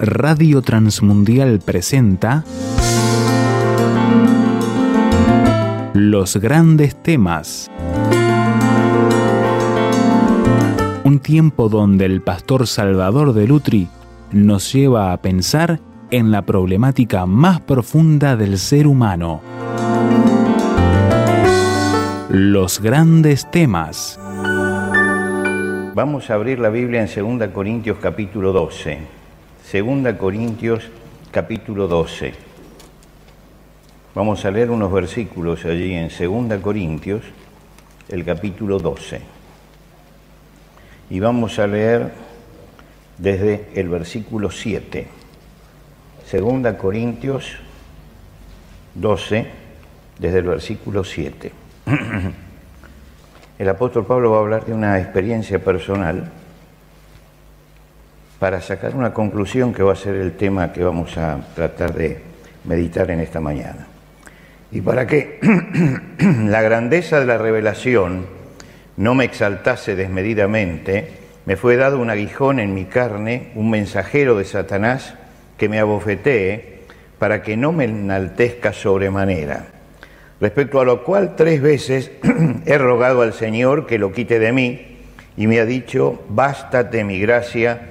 Radio Transmundial presenta Los grandes temas. Un tiempo donde el pastor Salvador de Lutri nos lleva a pensar en la problemática más profunda del ser humano. Los grandes temas. Vamos a abrir la Biblia en 2 Corintios capítulo 12. 2 Corintios capítulo 12. Vamos a leer unos versículos allí en 2 Corintios, el capítulo 12. Y vamos a leer desde el versículo 7. 2 Corintios 12, desde el versículo 7. El apóstol Pablo va a hablar de una experiencia personal para sacar una conclusión que va a ser el tema que vamos a tratar de meditar en esta mañana. Y para que la grandeza de la revelación no me exaltase desmedidamente, me fue dado un aguijón en mi carne, un mensajero de Satanás que me abofetee para que no me enaltezca sobremanera respecto a lo cual tres veces he rogado al Señor que lo quite de mí y me ha dicho, bástate mi gracia,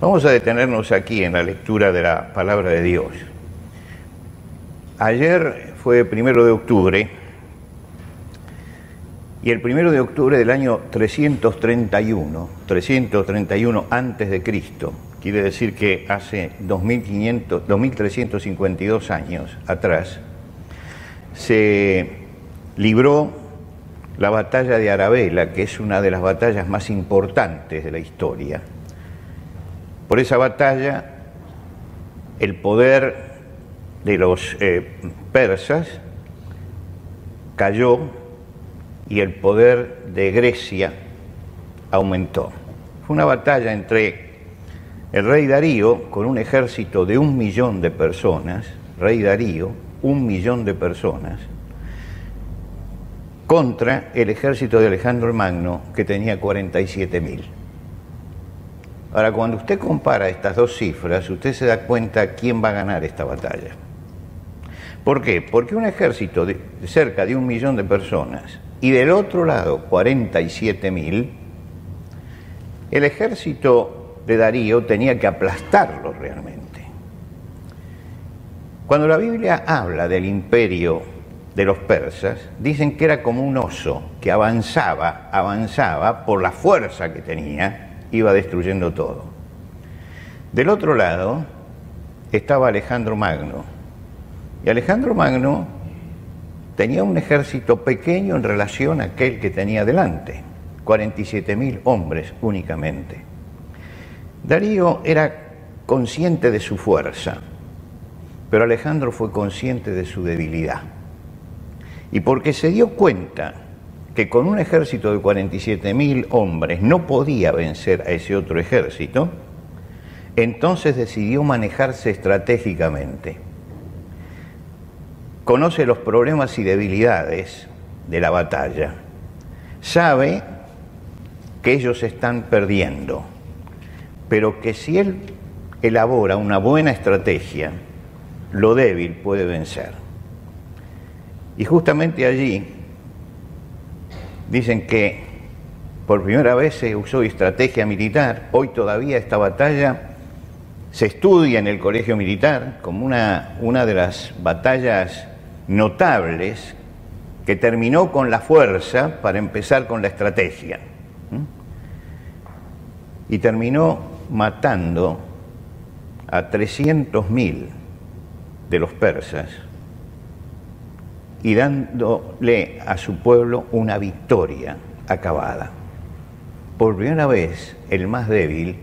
Vamos a detenernos aquí en la lectura de la palabra de Dios. Ayer fue primero de octubre y el primero de octubre del año 331, 331 antes de Cristo, quiere decir que hace 2500, 2352 años atrás, se libró la batalla de Arabella, que es una de las batallas más importantes de la historia. Por esa batalla, el poder de los eh, persas cayó y el poder de Grecia aumentó. Fue una batalla entre el rey Darío, con un ejército de un millón de personas, rey Darío, un millón de personas, contra el ejército de Alejandro Magno, que tenía 47.000. Ahora, cuando usted compara estas dos cifras, usted se da cuenta quién va a ganar esta batalla. ¿Por qué? Porque un ejército de cerca de un millón de personas y del otro lado 47.000, el ejército de Darío tenía que aplastarlo realmente. Cuando la Biblia habla del imperio de los persas, dicen que era como un oso que avanzaba, avanzaba por la fuerza que tenía, iba destruyendo todo. Del otro lado estaba Alejandro Magno. Y Alejandro Magno tenía un ejército pequeño en relación a aquel que tenía delante, 47.000 hombres únicamente. Darío era consciente de su fuerza, pero Alejandro fue consciente de su debilidad. Y porque se dio cuenta que con un ejército de 47.000 hombres no podía vencer a ese otro ejército, entonces decidió manejarse estratégicamente. Conoce los problemas y debilidades de la batalla. Sabe que ellos están perdiendo, pero que si él elabora una buena estrategia, lo débil puede vencer. Y justamente allí dicen que por primera vez se usó estrategia militar, hoy todavía esta batalla se estudia en el colegio militar como una, una de las batallas notables que terminó con la fuerza para empezar con la estrategia. Y terminó matando a 300.000 de los persas y dándole a su pueblo una victoria acabada. Por primera vez, el más débil,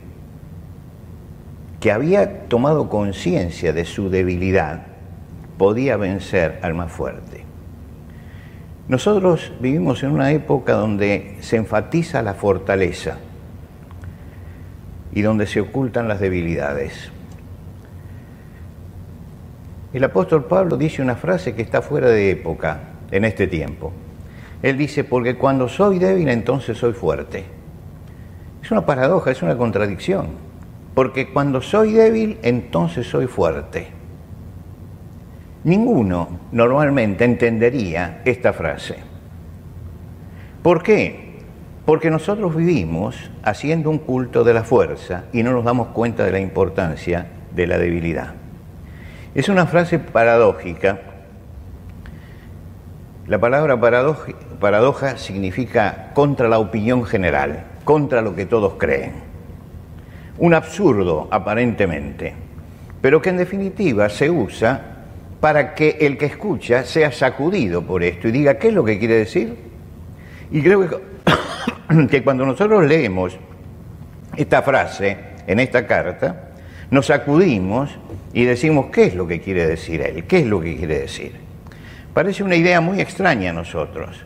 que había tomado conciencia de su debilidad, podía vencer al más fuerte. Nosotros vivimos en una época donde se enfatiza la fortaleza y donde se ocultan las debilidades. El apóstol Pablo dice una frase que está fuera de época en este tiempo. Él dice, porque cuando soy débil entonces soy fuerte. Es una paradoja, es una contradicción. Porque cuando soy débil entonces soy fuerte. Ninguno normalmente entendería esta frase. ¿Por qué? Porque nosotros vivimos haciendo un culto de la fuerza y no nos damos cuenta de la importancia de la debilidad. Es una frase paradójica. La palabra paradoja, significa contra la opinión general, contra lo que todos creen. Un absurdo, aparentemente, pero que en definitiva se usa para que el que escucha sea sacudido por esto y diga, ¿qué es lo que quiere decir? Y creo que, que cuando nosotros leemos esta frase en esta carta, nos sacudimos y decimos, ¿qué es lo que quiere decir él? ¿Qué es lo que quiere decir? Parece una idea muy extraña a nosotros,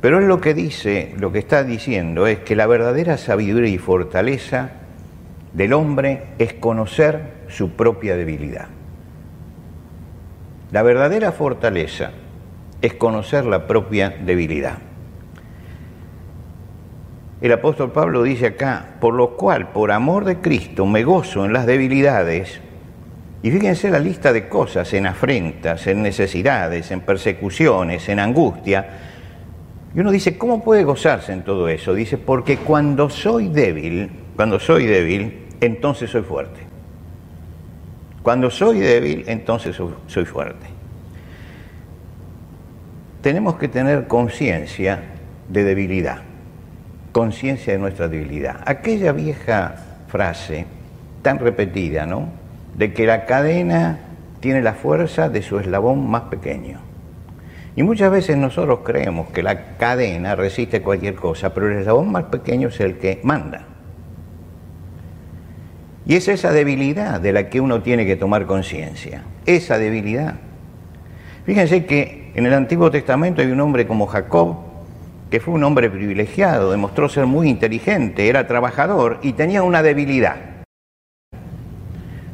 pero es lo que dice, lo que está diciendo es que la verdadera sabiduría y fortaleza del hombre es conocer su propia debilidad. La verdadera fortaleza es conocer la propia debilidad. El apóstol Pablo dice acá, por lo cual, por amor de Cristo, me gozo en las debilidades. Y fíjense la lista de cosas, en afrentas, en necesidades, en persecuciones, en angustia. Y uno dice, ¿cómo puede gozarse en todo eso? Dice, porque cuando soy débil, cuando soy débil, entonces soy fuerte. Cuando soy débil, entonces soy fuerte. Tenemos que tener conciencia de debilidad conciencia de nuestra debilidad. Aquella vieja frase tan repetida, ¿no? De que la cadena tiene la fuerza de su eslabón más pequeño. Y muchas veces nosotros creemos que la cadena resiste cualquier cosa, pero el eslabón más pequeño es el que manda. Y es esa debilidad de la que uno tiene que tomar conciencia, esa debilidad. Fíjense que en el Antiguo Testamento hay un hombre como Jacob, que fue un hombre privilegiado, demostró ser muy inteligente, era trabajador y tenía una debilidad,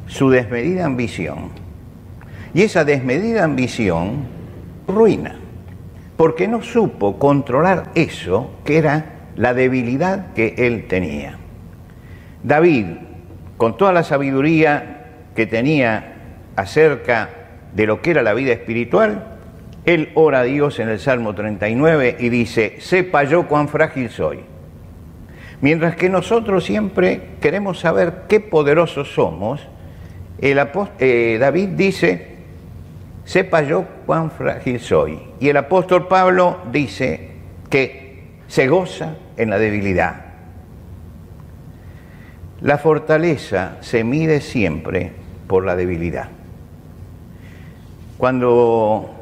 su desmedida ambición. Y esa desmedida ambición ruina, porque no supo controlar eso que era la debilidad que él tenía. David, con toda la sabiduría que tenía acerca de lo que era la vida espiritual, él ora a Dios en el Salmo 39 y dice, sepa yo cuán frágil soy. Mientras que nosotros siempre queremos saber qué poderosos somos, eh, David dice, sepa yo cuán frágil soy. Y el apóstol Pablo dice que se goza en la debilidad. La fortaleza se mide siempre por la debilidad. Cuando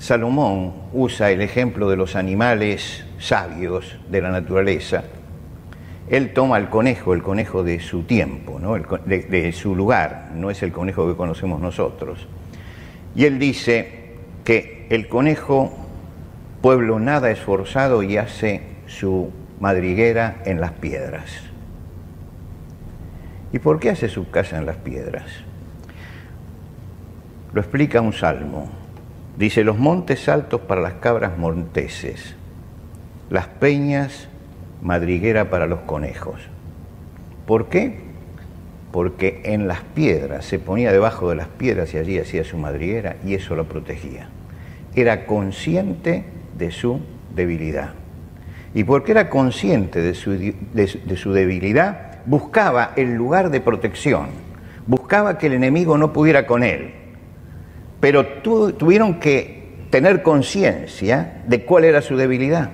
Salomón usa el ejemplo de los animales sabios de la naturaleza. Él toma el conejo, el conejo de su tiempo, de, su lugar, no es el conejo que conocemos nosotros. Y él dice que el conejo, pueblo nada esforzado, y hace su madriguera en las piedras. ¿Y por qué hace su casa en las piedras? Lo explica un salmo. Dice, los montes altos para las cabras monteses, las peñas madriguera para los conejos. ¿Por qué? Porque en las piedras, se ponía debajo de las piedras y allí hacía su madriguera y eso lo protegía. Era consciente de su debilidad. Y porque era consciente de su, de su debilidad, buscaba el lugar de protección, buscaba que el enemigo no pudiera con él pero tuvieron que tener conciencia de cuál era su debilidad.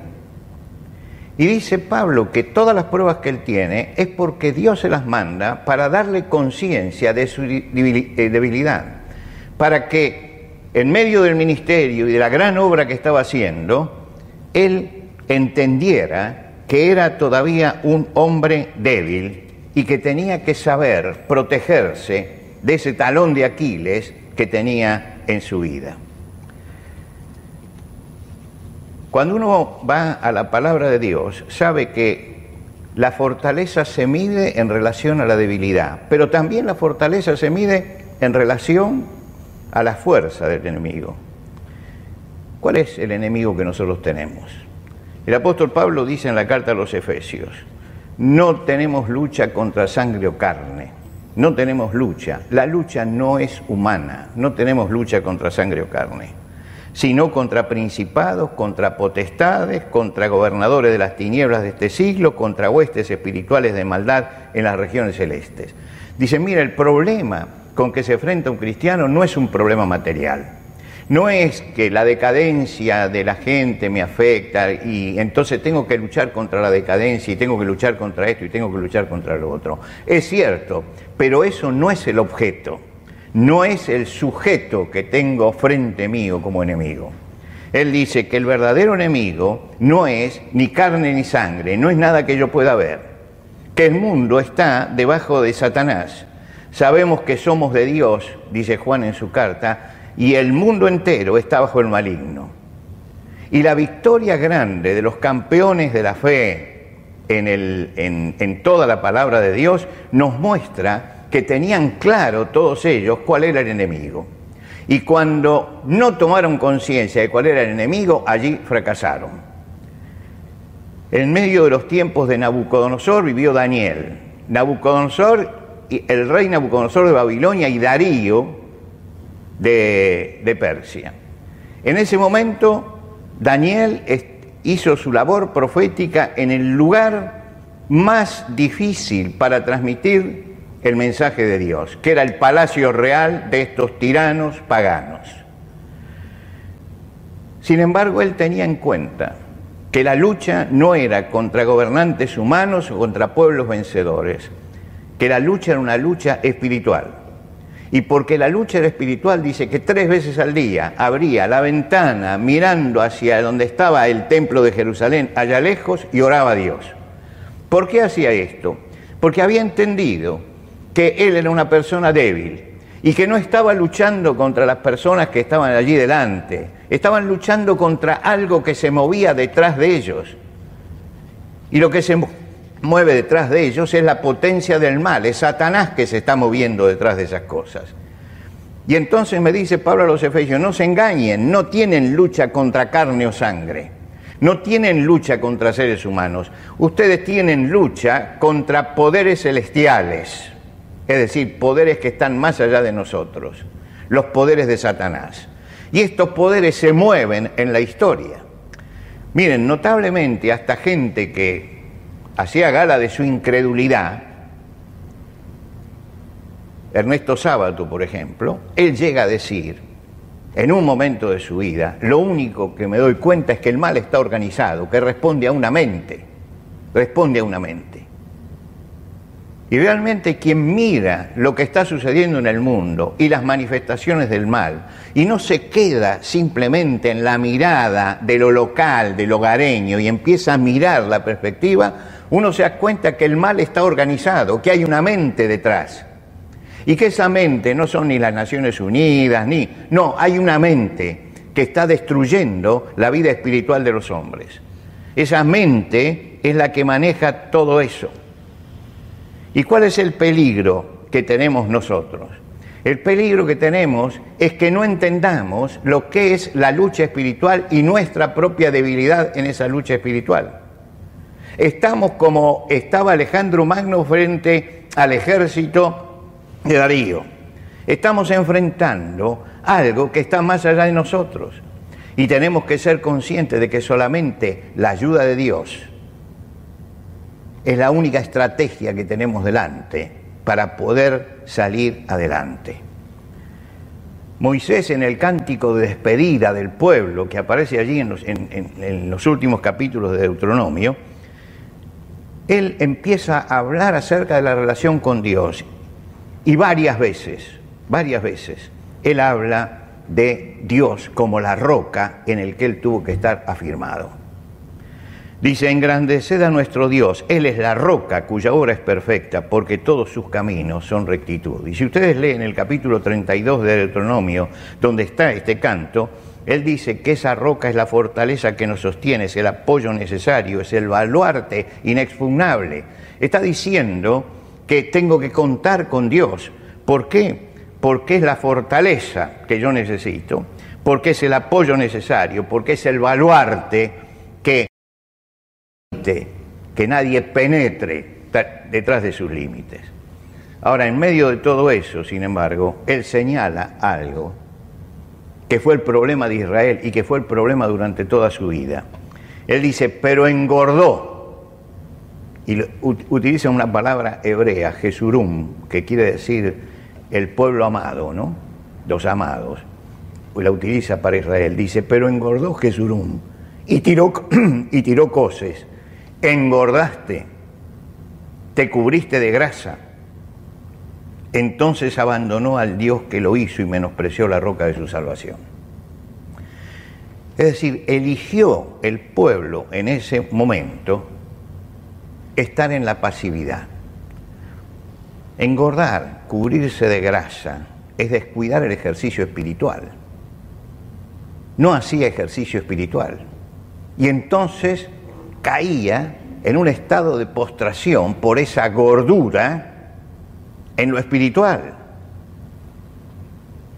Y dice Pablo que todas las pruebas que él tiene es porque Dios se las manda para darle conciencia de su eh, debilidad, para que en medio del ministerio y de la gran obra que estaba haciendo, él entendiera que era todavía un hombre débil y que tenía que saber protegerse de ese talón de Aquiles que tenía en su vida. Cuando uno va a la palabra de Dios, sabe que la fortaleza se mide en relación a la debilidad, pero también la fortaleza se mide en relación a la fuerza del enemigo. ¿Cuál es el enemigo que nosotros tenemos? El apóstol Pablo dice en la carta a los Efesios, no tenemos lucha contra sangre o carne, no tenemos lucha, la lucha no es humana, no tenemos lucha contra sangre o carne, sino contra principados, contra potestades, contra gobernadores de las tinieblas de este siglo, contra huestes espirituales de maldad en las regiones celestes. Dice, mira, el problema con que se enfrenta un cristiano no es un problema material, no es que la decadencia de la gente me afecta y entonces tengo que luchar contra la decadencia y tengo que luchar contra esto y tengo que luchar contra lo otro. Es cierto, pero eso no es el objeto, no es el sujeto que tengo frente mío como enemigo. Él dice que el verdadero enemigo no es ni carne ni sangre, no es nada que yo pueda ver, que el mundo está debajo de Satanás. Sabemos que somos de Dios, dice Juan en su carta, y el mundo entero está bajo el maligno. Y la victoria grande de los campeones de la fe en, toda la palabra de Dios nos muestra que tenían claro todos ellos cuál era el enemigo. Y cuando no tomaron conciencia de cuál era el enemigo, allí fracasaron. En medio de los tiempos de Nabucodonosor vivió Daniel. Nabucodonosor, el rey Nabucodonosor de Babilonia y Darío, de, Persia. En ese momento, Daniel hizo su labor profética en el lugar más difícil para transmitir el mensaje de Dios, que era el palacio real de estos tiranos paganos. Sin embargo, él tenía en cuenta que la lucha no era contra gobernantes humanos o contra pueblos vencedores, que la lucha era una lucha espiritual y porque la lucha era espiritual, dice que tres veces al día abría la ventana mirando hacia donde estaba el templo de Jerusalén, allá lejos, y oraba a Dios. ¿Por qué hacía esto? Porque había entendido que él era una persona débil y que no estaba luchando contra las personas que estaban allí delante, estaban luchando contra algo que se movía detrás de ellos. Y lo que se mueve detrás de ellos es la potencia del mal, es Satanás que se está moviendo detrás de esas cosas. Y entonces me dice Pablo a los Efesios, no se engañen, no tienen lucha contra carne o sangre, no tienen lucha contra seres humanos, ustedes tienen lucha contra poderes celestiales, es decir, poderes que están más allá de nosotros, los poderes de Satanás. Y estos poderes se mueven en la historia. Miren, notablemente hasta gente que hacía gala de su incredulidad, Ernesto Sábato, por ejemplo, él llega a decir, en un momento de su vida, lo único que me doy cuenta es que el mal está organizado, que responde a una mente, responde a una mente. Y realmente quien mira lo que está sucediendo en el mundo y las manifestaciones del mal y no se queda simplemente en la mirada de lo local, de lo hogareño y empieza a mirar la perspectiva, uno se da cuenta que el mal está organizado, que hay una mente detrás. Y que esa mente no son ni las Naciones Unidas, ni... No, hay una mente que está destruyendo la vida espiritual de los hombres. Esa mente es la que maneja todo eso. ¿Y cuál es el peligro que tenemos nosotros? El peligro que tenemos es que no entendamos lo que es la lucha espiritual y nuestra propia debilidad en esa lucha espiritual. Estamos como estaba Alejandro Magno frente al ejército de Darío. Estamos enfrentando algo que está más allá de nosotros. Y tenemos que ser conscientes de que solamente la ayuda de Dios es la única estrategia que tenemos delante para poder salir adelante. Moisés en el cántico de despedida del pueblo que aparece allí en los, últimos capítulos de Deuteronomio, él empieza a hablar acerca de la relación con Dios. Y varias veces, varias veces, él habla de Dios como la roca en el que él tuvo que estar afirmado. Dice, engrandeced a nuestro Dios, Él es la roca cuya obra es perfecta, porque todos sus caminos son rectitud. Y si ustedes leen el capítulo 32 de Deuteronomio, donde está este canto, Él dice que esa roca es la fortaleza que nos sostiene, es el apoyo necesario, es el baluarte inexpugnable. Está diciendo que tengo que contar con Dios. ¿Por qué? Porque es la fortaleza que yo necesito, porque es el apoyo necesario, porque es el baluarte que que nadie penetre detrás de sus límites. Ahora, en medio de todo eso, sin embargo, él señala algo que fue el problema de Israel y que fue el problema durante toda su vida. Él dice, pero engordó. Y utiliza una palabra hebrea, Jesurum, que quiere decir el pueblo amado, ¿no? Los amados. Pues la utiliza para Israel. Dice, pero engordó Jesurum y tiró, y tiró coces engordaste, te cubriste de grasa. Entonces abandonó al Dios que lo hizo y menospreció la roca de su salvación. Es decir, eligió el pueblo en ese momento estar en la pasividad. Engordar, cubrirse de grasa, es descuidar el ejercicio espiritual. No hacía ejercicio espiritual. Y entonces caía en un estado de postración por esa gordura en lo espiritual.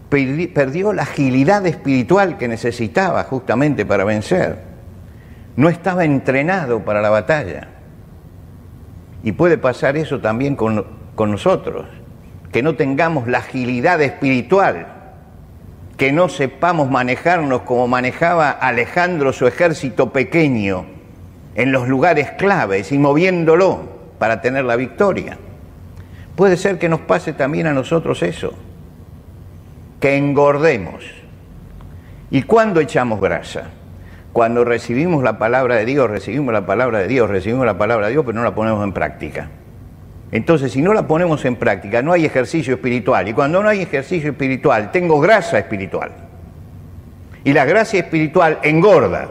Perdió la agilidad espiritual que necesitaba justamente para vencer. No estaba entrenado para la batalla. Y puede pasar eso también con, nosotros, que no tengamos la agilidad espiritual, que no sepamos manejarnos como manejaba Alejandro su ejército pequeño en los lugares claves y moviéndolo para tener la victoria. Puede ser que nos pase también a nosotros eso, que engordemos. ¿Y cuándo echamos grasa? Cuando recibimos la palabra de Dios, recibimos la palabra de Dios, recibimos la palabra de Dios, pero no la ponemos en práctica. Entonces, si no la ponemos en práctica, no hay ejercicio espiritual. Y cuando no hay ejercicio espiritual, tengo grasa espiritual. Y la gracia espiritual engorda,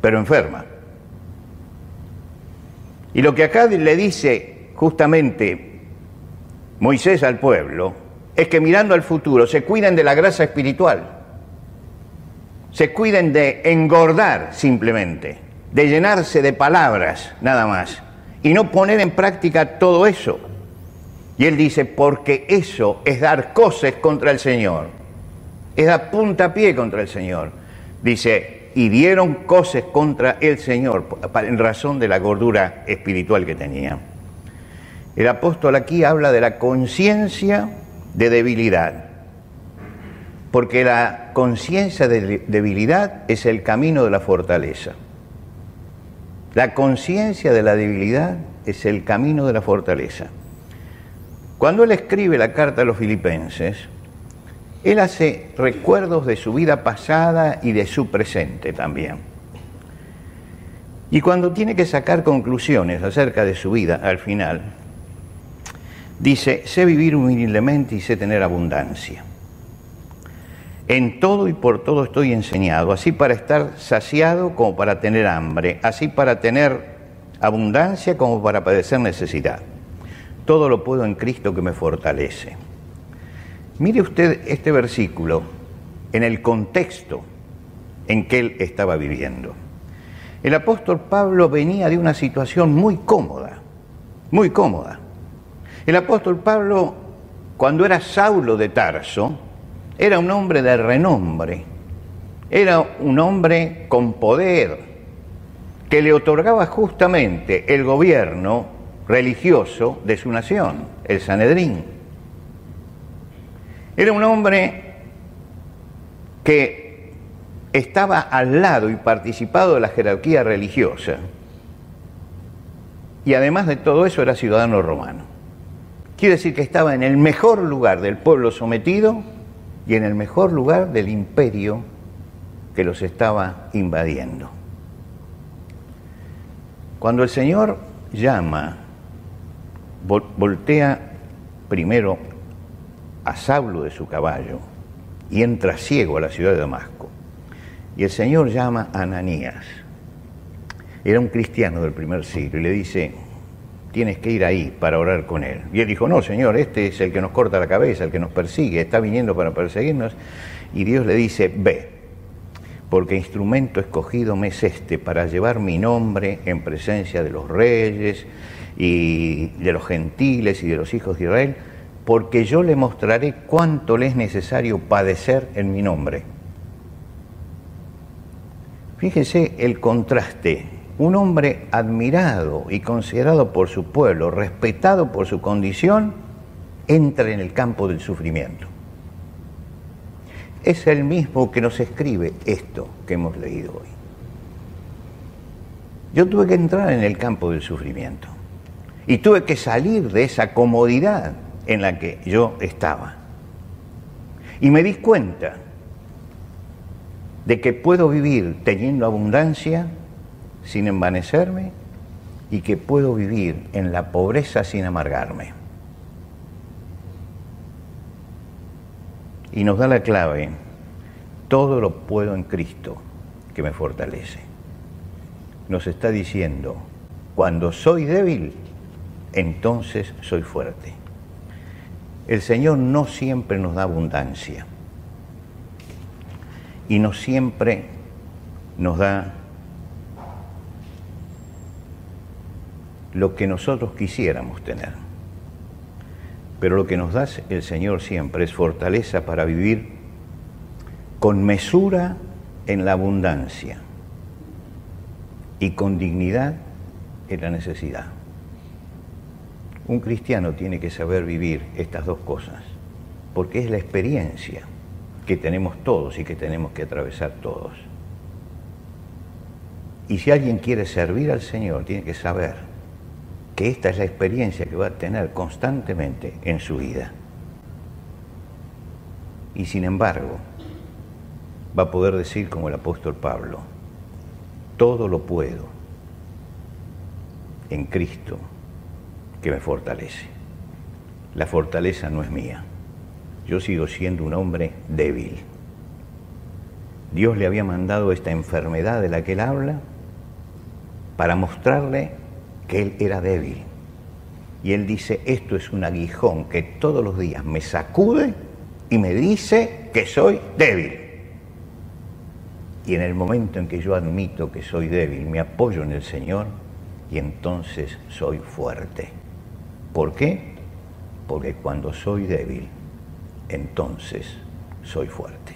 pero enferma. Y lo que acá le dice justamente Moisés al pueblo es que mirando al futuro se cuiden de la grasa espiritual, se cuiden de engordar simplemente, de llenarse de palabras nada más y no poner en práctica todo eso. Y él dice, porque eso es dar cosas contra el Señor, es dar puntapié contra el Señor. Dice, y dieron cosas contra el Señor en razón de la gordura espiritual que tenía. El apóstol aquí habla de la conciencia de debilidad, porque la conciencia de debilidad es el camino de la fortaleza. La conciencia de la debilidad es el camino de la fortaleza. Cuando él escribe la carta a los filipenses, él hace recuerdos de su vida pasada y de su presente también. Y cuando tiene que sacar conclusiones acerca de su vida al final, dice, sé vivir humildemente y sé tener abundancia. En todo y por todo estoy enseñado, así para estar saciado como para tener hambre, así para tener abundancia como para padecer necesidad. Todo lo puedo en Cristo que me fortalece. Mire usted este versículo en el contexto en que él estaba viviendo. El apóstol Pablo venía de una situación muy cómoda, muy cómoda. El apóstol Pablo, cuando era Saulo de Tarso, era un hombre de renombre, era un hombre con poder, que le otorgaba justamente el gobierno religioso de su nación, el Sanedrín. Era un hombre que estaba al lado y participado de la jerarquía religiosa. Y además de todo eso era ciudadano romano. Quiere decir que estaba en el mejor lugar del pueblo sometido y en el mejor lugar del imperio que los estaba invadiendo. Cuando el Señor llama, voltea primero a Saulo de su caballo y entra ciego a la ciudad de Damasco. Y el Señor llama a Ananías. Era un cristiano del primer siglo y le dice, tienes que ir ahí para orar con él. Y él dijo, no, Señor, este es el que nos corta la cabeza, el que nos persigue, está viniendo para perseguirnos. Y Dios le dice, ve, porque instrumento escogido me es este para llevar mi nombre en presencia de los reyes y de los gentiles y de los hijos de Israel, porque yo le mostraré cuánto le es necesario padecer en mi nombre. Fíjese el contraste. Un hombre admirado y considerado por su pueblo, respetado por su condición, entra en el campo del sufrimiento es el mismo que nos escribe esto que hemos leído hoy. Yo tuve que entrar en el campo del sufrimiento y tuve que salir de esa comodidad en la que yo estaba. Y me di cuenta de que puedo vivir teniendo abundancia sin envanecerme y que puedo vivir en la pobreza sin amargarme. y nos da la clave, todo lo puedo en Cristo que me fortalece. Nos está diciendo, cuando soy débil, entonces soy fuerte. El Señor no siempre nos da abundancia y no siempre nos da lo que nosotros quisiéramos tener. Pero lo que nos da el Señor siempre es fortaleza para vivir con mesura en la abundancia y con dignidad en la necesidad. Un cristiano tiene que saber vivir estas dos cosas, porque es la experiencia que tenemos todos y que tenemos que atravesar todos. Y si alguien quiere servir al Señor, tiene que saber que esta es la experiencia que va a tener constantemente en su vida. Y sin embargo, va a poder decir como el apóstol Pablo, todo lo puedo en Cristo que me fortalece. La fortaleza no es mía. Yo sigo siendo un hombre débil. Dios le había mandado esta enfermedad de la que él habla para mostrarle que él era débil. Y él dice, esto es un aguijón que todos los días me sacude y me dice que soy débil. Y en el momento en que yo admito que soy débil, me apoyo en el Señor y entonces soy fuerte. ¿Por qué? Porque cuando soy débil, entonces soy fuerte.